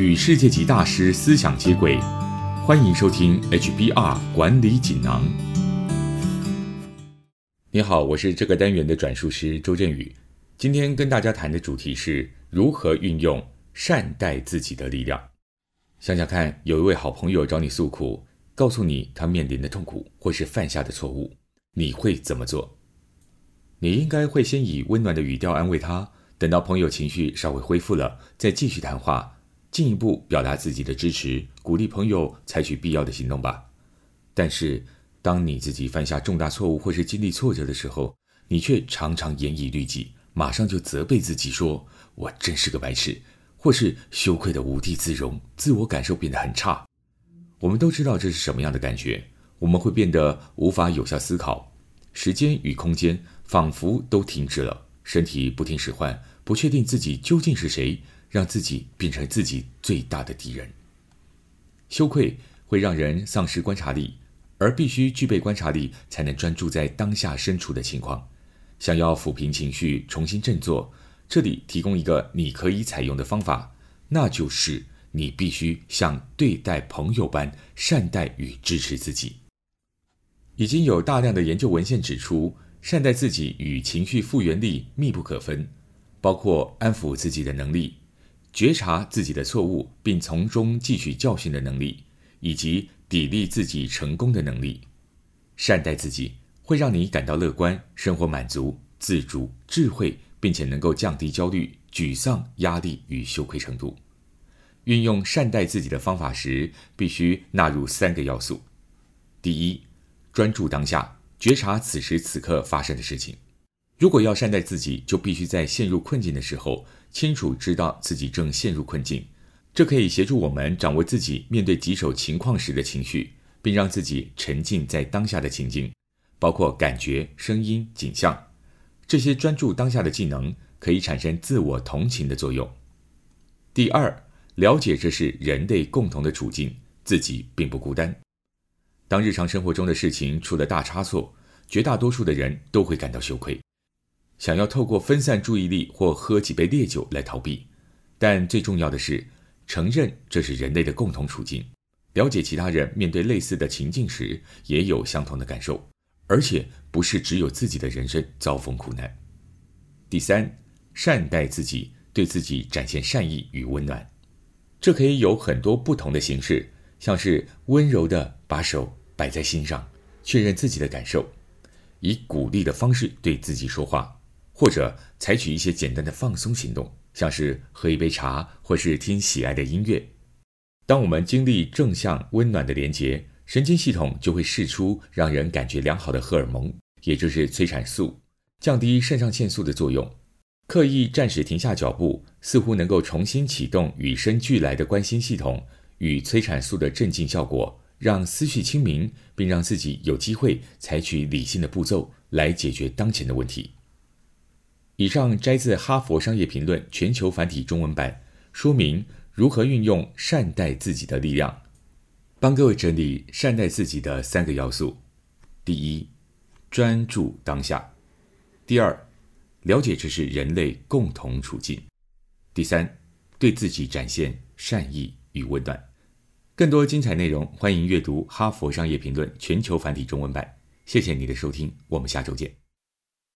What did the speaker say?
与世界级大师思想接轨，欢迎收听 HBR 管理锦囊。你好，我是这个单元的转述师周振宇。今天跟大家谈的主题是如何运用善待自己的力量。想想看，有一位好朋友找你诉苦，告诉你他面临的痛苦或是犯下的错误，你会怎么做？你应该会先以温暖的语调安慰他，等到朋友情绪稍微恢复了，再继续谈话。进一步表达自己的支持，鼓励朋友采取必要的行动吧。但是，当你自己犯下重大错误或是经历挫折的时候，你却常常严以律己，马上就责备自己说：“我真是个白痴。”或是羞愧的无地自容，自我感受变得很差。我们都知道这是什么样的感觉，我们会变得无法有效思考，时间与空间仿佛都停止了，身体不听使唤，不确定自己究竟是谁。让自己变成自己最大的敌人。羞愧会让人丧失观察力，而必须具备观察力，才能专注在当下身处的情况。想要抚平情绪，重新振作，这里提供一个你可以采用的方法，那就是你必须像对待朋友般善待与支持自己。已经有大量的研究文献指出，善待自己与情绪复原力密不可分，包括安抚自己的能力。觉察自己的错误，并从中汲取教训的能力，以及砥砺自己成功的能力，善待自己会让你感到乐观、生活满足、自主、智慧，并且能够降低焦虑、沮丧、压力与羞愧程度。运用善待自己的方法时，必须纳入三个要素：第一，专注当下，觉察此时此刻发生的事情。如果要善待自己，就必须在陷入困境的时候。清楚知道自己正陷入困境，这可以协助我们掌握自己面对棘手情况时的情绪，并让自己沉浸在当下的情境，包括感觉、声音、景象。这些专注当下的技能可以产生自我同情的作用。第二，了解这是人类共同的处境，自己并不孤单。当日常生活中的事情出了大差错，绝大多数的人都会感到羞愧。想要透过分散注意力或喝几杯烈酒来逃避，但最重要的是承认这是人类的共同处境，了解其他人面对类似的情境时也有相同的感受，而且不是只有自己的人生遭逢苦难。第三，善待自己，对自己展现善意与温暖，这可以有很多不同的形式，像是温柔的把手摆在心上，确认自己的感受，以鼓励的方式对自己说话。或者采取一些简单的放松行动，像是喝一杯茶，或是听喜爱的音乐。当我们经历正向温暖的连接，神经系统就会释出让人感觉良好的荷尔蒙，也就是催产素，降低肾上腺素的作用。刻意暂时停下脚步，似乎能够重新启动与生俱来的关心系统与催产素的镇静效果，让思绪清明，并让自己有机会采取理性的步骤来解决当前的问题。以上摘自《哈佛商业评论》全球繁体中文版，说明如何运用善待自己的力量，帮各位整理善待自己的三个要素：第一，专注当下；第二，了解这是人类共同处境；第三，对自己展现善意与温暖。更多精彩内容，欢迎阅读《哈佛商业评论》全球繁体中文版。谢谢你的收听，我们下周见。